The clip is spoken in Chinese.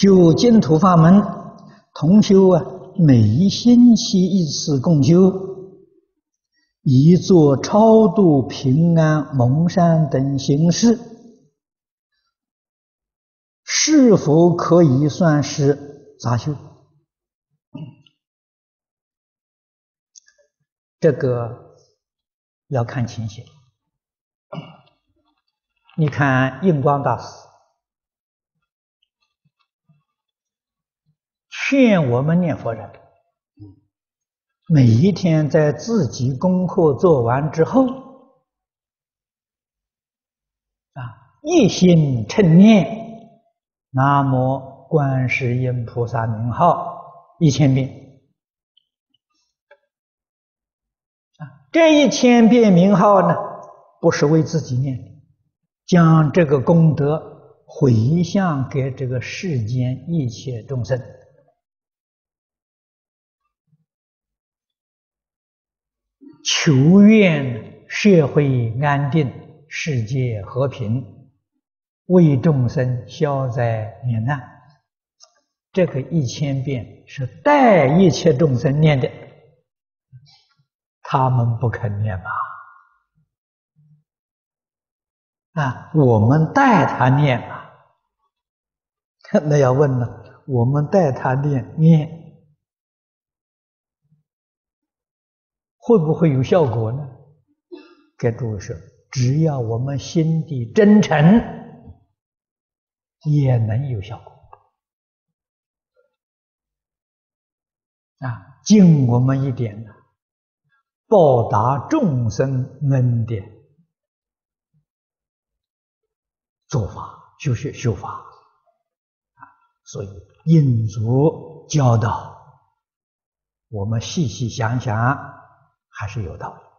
就净土法门同修啊，每一星期一次共修，以做超度、平安、蒙山等形式，是否可以算是杂修？这个要看情形。你看印光大师。劝我们念佛人，每一天在自己功课做完之后，啊，一心称念南无观世音菩萨名号一千遍，啊，这一千遍名号呢，不是为自己念的，将这个功德回向给这个世间一切众生。求愿社会安定，世界和平，为众生消灾免难。这个一千遍是代一切众生念的，他们不肯念吧？啊，我们代他念啊。那要问了，我们代他念念。会不会有效果呢？给诸位说，只要我们心地真诚，也能有效果。啊，尽我们一点呢，报答众生恩典，做法就是修法啊。所以印祖教导我们细细想想。还是有道理。